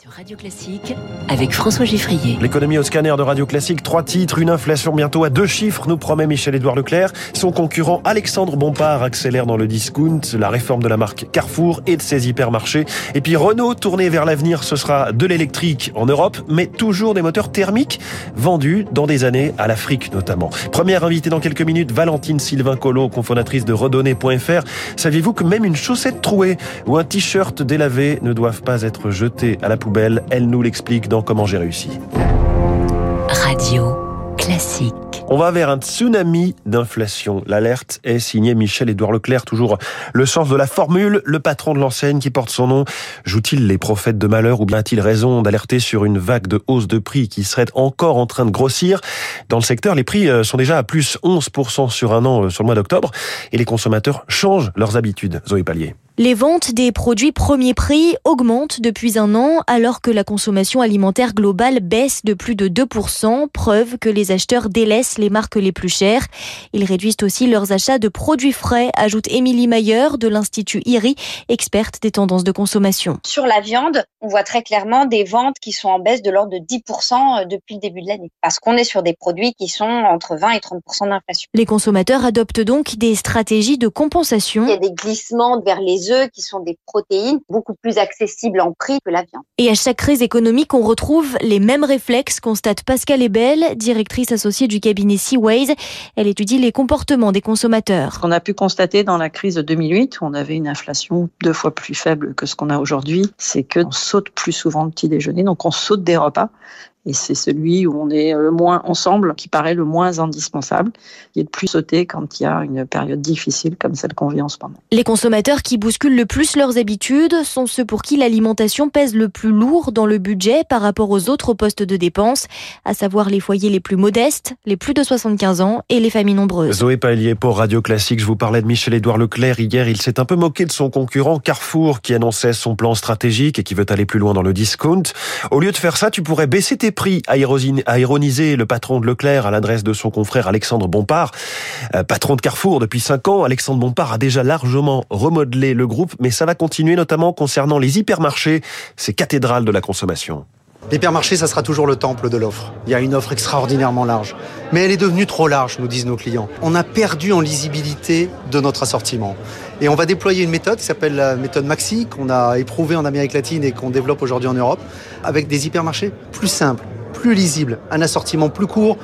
Sur Radio Classique, avec François Giffrier. L'économie au scanner de Radio Classique, trois titres, une inflation bientôt à deux chiffres, nous promet Michel-Édouard Leclerc. Son concurrent Alexandre Bompard accélère dans le discount, la réforme de la marque Carrefour et de ses hypermarchés. Et puis Renault, tourné vers l'avenir, ce sera de l'électrique en Europe, mais toujours des moteurs thermiques vendus dans des années à l'Afrique notamment. Première invitée dans quelques minutes, Valentine Sylvain Collot, cofondatrice de redonner.fr. Saviez-vous que même une chaussette trouée ou un t-shirt délavé ne doivent pas être jetés à la poubelle elle nous l'explique dans Comment j'ai réussi. Radio classique. On va vers un tsunami d'inflation. L'alerte est signée Michel-Édouard Leclerc, toujours le sens de la formule. Le patron de l'enseigne qui porte son nom joue-t-il les prophètes de malheur ou bien a-t-il raison d'alerter sur une vague de hausse de prix qui serait encore en train de grossir? Dans le secteur, les prix euh, sont déjà à plus 11% sur un an euh, sur le mois d'octobre et les consommateurs changent leurs habitudes. Zoé Pallier. Les ventes des produits premier prix augmentent depuis un an alors que la consommation alimentaire globale baisse de plus de 2%, preuve que les acheteurs délaissent les marques les plus chères. Ils réduisent aussi leurs achats de produits frais, ajoute Émilie Mayer de l'Institut IRI, experte des tendances de consommation. Sur la viande, on voit très clairement des ventes qui sont en baisse de l'ordre de 10% euh, depuis le début de l'année parce qu'on est sur des produits qui sont entre 20 et 30% d'inflation. Les consommateurs adoptent donc des stratégies de compensation. Il y a des glissements vers les œufs qui sont des protéines beaucoup plus accessibles en prix que la viande. Et à chaque crise économique, on retrouve les mêmes réflexes, constate Pascal Ebel, directrice associée du cabinet Seaways. Elle étudie les comportements des consommateurs. Ce qu'on a pu constater dans la crise de 2008, où on avait une inflation deux fois plus faible que ce qu'on a aujourd'hui, c'est que on saute plus souvent le petit déjeuner, donc on saute des repas et c'est celui où on est le moins ensemble qui paraît le moins indispensable. Il est le plus sauté quand il y a une période difficile comme celle qu'on vit en ce moment. Les consommateurs qui bousculent le plus leurs habitudes sont ceux pour qui l'alimentation pèse le plus lourd dans le budget par rapport aux autres postes de dépenses, à savoir les foyers les plus modestes, les plus de 75 ans et les familles nombreuses. Zoé Pallier pour Radio Classique, je vous parlais de Michel-Édouard Leclerc hier, il s'est un peu moqué de son concurrent Carrefour qui annonçait son plan stratégique et qui veut aller plus loin dans le discount. Au lieu de faire ça, tu pourrais baisser tes prix, a ironisé le patron de Leclerc à l'adresse de son confrère Alexandre Bompard. Euh, patron de Carrefour depuis 5 ans, Alexandre Bompard a déjà largement remodelé le groupe, mais ça va continuer notamment concernant les hypermarchés, ces cathédrales de la consommation. L'hypermarché, ça sera toujours le temple de l'offre. Il y a une offre extraordinairement large. Mais elle est devenue trop large, nous disent nos clients. On a perdu en lisibilité de notre assortiment. Et on va déployer une méthode qui s'appelle la méthode Maxi, qu'on a éprouvée en Amérique latine et qu'on développe aujourd'hui en Europe, avec des hypermarchés plus simples, plus lisibles, un assortiment plus court,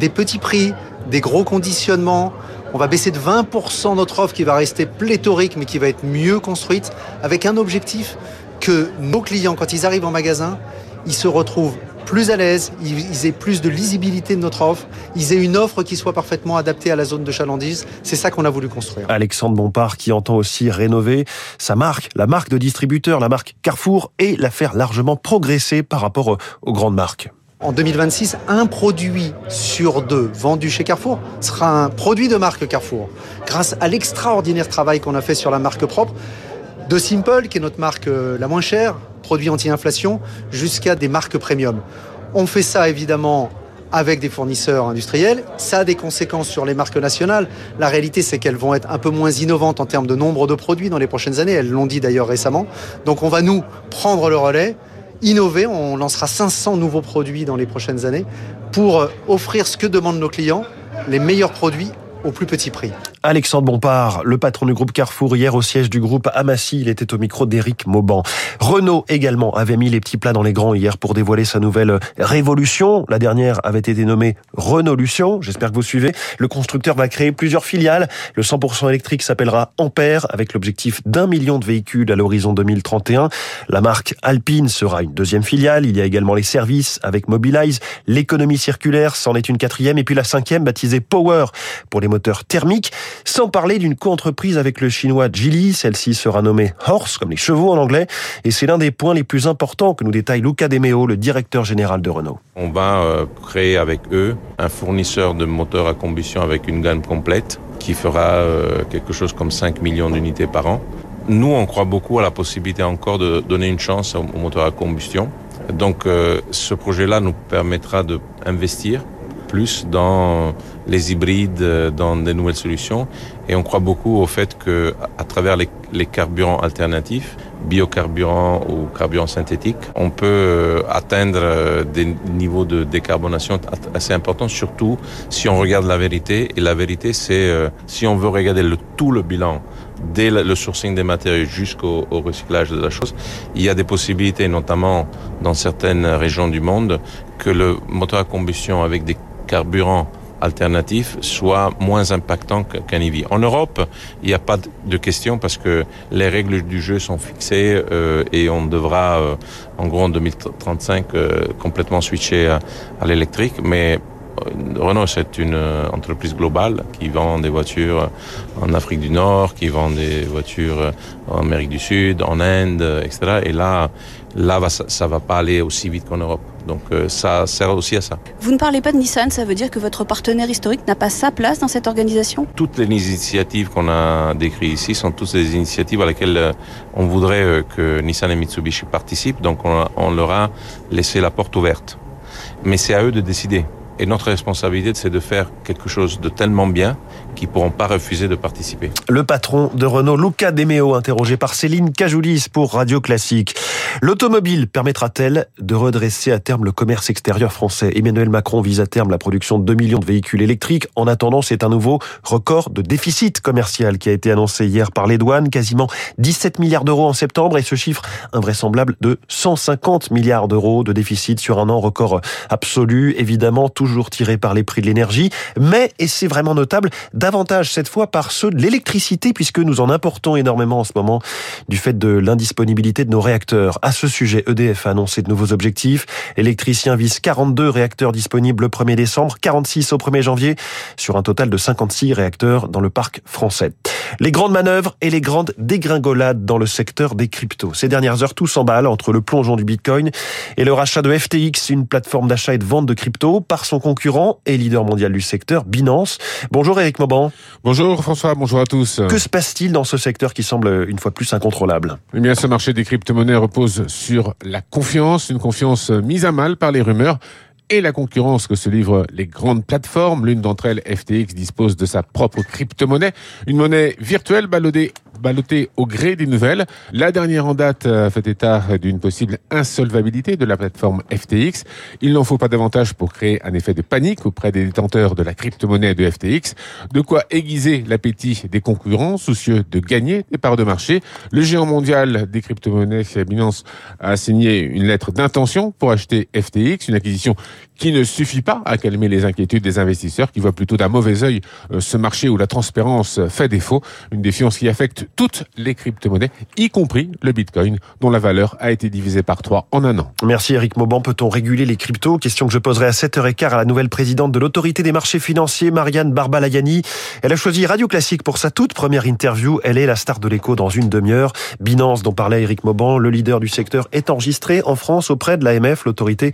des petits prix, des gros conditionnements. On va baisser de 20% notre offre qui va rester pléthorique mais qui va être mieux construite avec un objectif que nos clients, quand ils arrivent en magasin, ils se retrouvent plus à l'aise, ils aient plus de lisibilité de notre offre, ils aient une offre qui soit parfaitement adaptée à la zone de chalandise. C'est ça qu'on a voulu construire. Alexandre Bompard qui entend aussi rénover sa marque, la marque de distributeur, la marque Carrefour, et la faire largement progresser par rapport aux grandes marques. En 2026, un produit sur deux vendu chez Carrefour sera un produit de marque Carrefour. Grâce à l'extraordinaire travail qu'on a fait sur la marque propre, de Simple, qui est notre marque euh, la moins chère, produits anti-inflation, jusqu'à des marques premium. On fait ça évidemment avec des fournisseurs industriels. Ça a des conséquences sur les marques nationales. La réalité, c'est qu'elles vont être un peu moins innovantes en termes de nombre de produits dans les prochaines années. Elles l'ont dit d'ailleurs récemment. Donc on va nous prendre le relais, innover. On lancera 500 nouveaux produits dans les prochaines années pour euh, offrir ce que demandent nos clients, les meilleurs produits au plus petit prix. Alexandre Bompard, le patron du groupe Carrefour, hier au siège du groupe Amassi, il était au micro d'Éric Mauban. Renault également avait mis les petits plats dans les grands hier pour dévoiler sa nouvelle révolution. La dernière avait été nommée Renaulution, j'espère que vous suivez. Le constructeur va créer plusieurs filiales. Le 100% électrique s'appellera Ampère avec l'objectif d'un million de véhicules à l'horizon 2031. La marque Alpine sera une deuxième filiale. Il y a également les services avec Mobilize. L'économie circulaire c'en est une quatrième. Et puis la cinquième baptisée Power pour les moteurs thermiques. Sans parler d'une co-entreprise avec le chinois Geely, celle-ci sera nommée Horse, comme les chevaux en anglais, et c'est l'un des points les plus importants que nous détaille Luca De Meo, le directeur général de Renault. On va euh, créer avec eux un fournisseur de moteurs à combustion avec une gamme complète qui fera euh, quelque chose comme 5 millions d'unités par an. Nous, on croit beaucoup à la possibilité encore de donner une chance aux moteurs à combustion. Donc, euh, ce projet-là nous permettra d'investir plus dans les hybrides, euh, dans des nouvelles solutions. Et on croit beaucoup au fait que, à travers les, carburants alternatifs, biocarburant ou carburant synthétique, on peut euh, atteindre euh, des niveaux de décarbonation assez importants, surtout si on regarde la vérité. Et la vérité, c'est si on veut regarder tout le bilan dès le sourcing des matériaux jusqu'au recyclage de la chose, il y a des possibilités, notamment dans certaines régions du monde, que le moteur à combustion avec des carburants alternatifs soit moins impactant qu'un EV. En Europe, il n'y a pas de question parce que les règles du jeu sont fixées euh, et on devra, euh, en gros, en 2035, euh, complètement switcher à, à l'électrique. Mais Renault, c'est une entreprise globale qui vend des voitures en Afrique du Nord, qui vend des voitures en Amérique du Sud, en Inde, etc. Et là, là, ça, ne va pas aller aussi vite qu'en Europe. Donc ça sert aussi à ça. Vous ne parlez pas de Nissan, ça veut dire que votre partenaire historique n'a pas sa place dans cette organisation? Toutes les initiatives qu'on a décrites ici sont toutes des initiatives à laquelle on voudrait que Nissan et Mitsubishi participent. Donc on, on leur a laissé la porte ouverte. Mais c'est à eux de décider. Et notre responsabilité, c'est de faire quelque chose de tellement bien qu'ils pourront pas refuser de participer. Le patron de Renault, Luca Demeo, interrogé par Céline Cajoulis pour Radio Classique. L'automobile permettra-t-elle de redresser à terme le commerce extérieur français? Emmanuel Macron vise à terme la production de 2 millions de véhicules électriques. En attendant, c'est un nouveau record de déficit commercial qui a été annoncé hier par les douanes, quasiment 17 milliards d'euros en septembre et ce chiffre invraisemblable de 150 milliards d'euros de déficit sur un an record absolu, évidemment toujours tiré par les prix de l'énergie, mais, et c'est vraiment notable, davantage cette fois par ceux de l'électricité puisque nous en importons énormément en ce moment du fait de l'indisponibilité de nos réacteurs. À ce sujet, EDF a annoncé de nouveaux objectifs. L'électricien vise 42 réacteurs disponibles le 1er décembre, 46 au 1er janvier, sur un total de 56 réacteurs dans le parc français. Les grandes manœuvres et les grandes dégringolades dans le secteur des cryptos. Ces dernières heures, tout s'emballe entre le plongeon du Bitcoin et le rachat de FTX, une plateforme d'achat et de vente de crypto, par son concurrent et leader mondial du secteur, Binance. Bonjour Eric Mauban. Bonjour François, bonjour à tous. Que se passe-t-il dans ce secteur qui semble une fois plus incontrôlable? Eh bien, ce marché des crypto-monnaies repose sur la confiance, une confiance mise à mal par les rumeurs et la concurrence que se livrent les grandes plateformes. L'une d'entre elles, FTX, dispose de sa propre crypto-monnaie, une monnaie virtuelle ballottée balloté au gré des nouvelles. La dernière en date euh, fait état d'une possible insolvabilité de la plateforme FTX. Il n'en faut pas davantage pour créer un effet de panique auprès des détenteurs de la crypto-monnaie de FTX. De quoi aiguiser l'appétit des concurrents soucieux de gagner des parts de marché. Le géant mondial des crypto-monnaies, Binance, a signé une lettre d'intention pour acheter FTX, une acquisition qui ne suffit pas à calmer les inquiétudes des investisseurs qui voient plutôt d'un mauvais œil euh, ce marché où la transparence fait défaut, une défiance qui affecte toutes les crypto-monnaies, y compris le Bitcoin, dont la valeur a été divisée par trois en un an. Merci Eric Mauban. Peut-on réguler les cryptos? Question que je poserai à 7h15 à la nouvelle présidente de l'autorité des marchés financiers, Marianne Barbalayani. Elle a choisi Radio Classique pour sa toute première interview. Elle est la star de l'écho dans une demi-heure. Binance, dont parlait Eric Mauban, le leader du secteur, est enregistré en France auprès de l'AMF, l'autorité,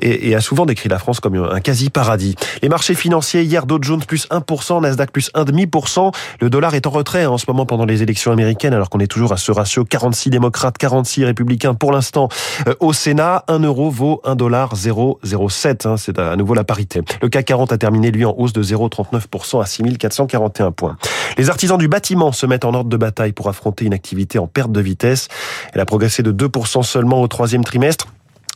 et, a souvent décrit la France comme un quasi-paradis. Les marchés financiers, hier, Dow Jones plus 1%, Nasdaq plus 1,5%. Le dollar est en retrait en ce moment pendant les élections américaines, alors qu'on est toujours à ce ratio 46 démocrates, 46 républicains pour l'instant euh, au Sénat. 1 euro vaut 1 dollar 0,07. Hein, c'est à nouveau la parité. Le CAC 40 a terminé, lui, en hausse de 0,39% à 6441 points. Les artisans du bâtiment se mettent en ordre de bataille pour affronter une activité en perte de vitesse. Elle a progressé de 2% seulement au troisième trimestre.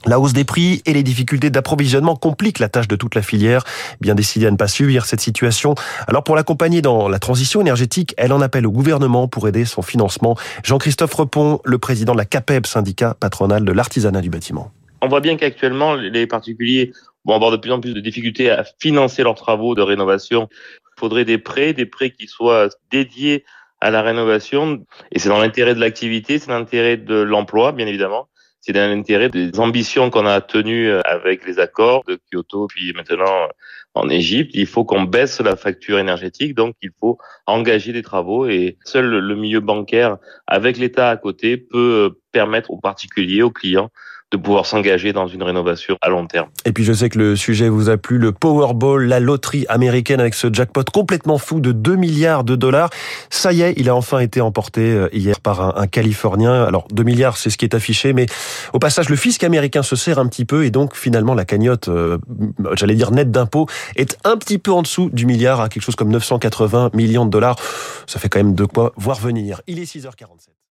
La hausse des prix et les difficultés d'approvisionnement compliquent la tâche de toute la filière. Bien décidée à ne pas subir cette situation. Alors pour l'accompagner dans la transition énergétique, elle en appelle au gouvernement pour aider son financement. Jean-Christophe Repon, le président de la CAPEB, syndicat patronal de l'artisanat du bâtiment. On voit bien qu'actuellement, les particuliers vont avoir de plus en plus de difficultés à financer leurs travaux de rénovation. Il faudrait des prêts, des prêts qui soient dédiés à la rénovation. Et c'est dans l'intérêt de l'activité, c'est dans l'intérêt de l'emploi, bien évidemment c'est dans l'intérêt des ambitions qu'on a tenues euh, avec les accords de Kyoto, puis maintenant euh, en Égypte. Il faut qu'on baisse la facture énergétique, donc il faut engager des travaux et seul le milieu bancaire, avec l'État à côté, peut euh, permettre aux particuliers, aux clients, de pouvoir s'engager dans une rénovation à long terme. Et puis je sais que le sujet vous a plu, le Powerball, la loterie américaine avec ce jackpot complètement fou de 2 milliards de dollars. Ça y est, il a enfin été emporté euh, hier par un, Californien. Alors 2 milliards, c'est ce qui est affiché, mais au passage, le fisc américain se sert un petit peu et donc finalement la cagnotte, euh, j'allais dire nette d'impôts, est un petit peu en dessous du milliard à quelque chose comme 980 millions de dollars. Ça fait quand même de quoi voir venir. Il est 6h47.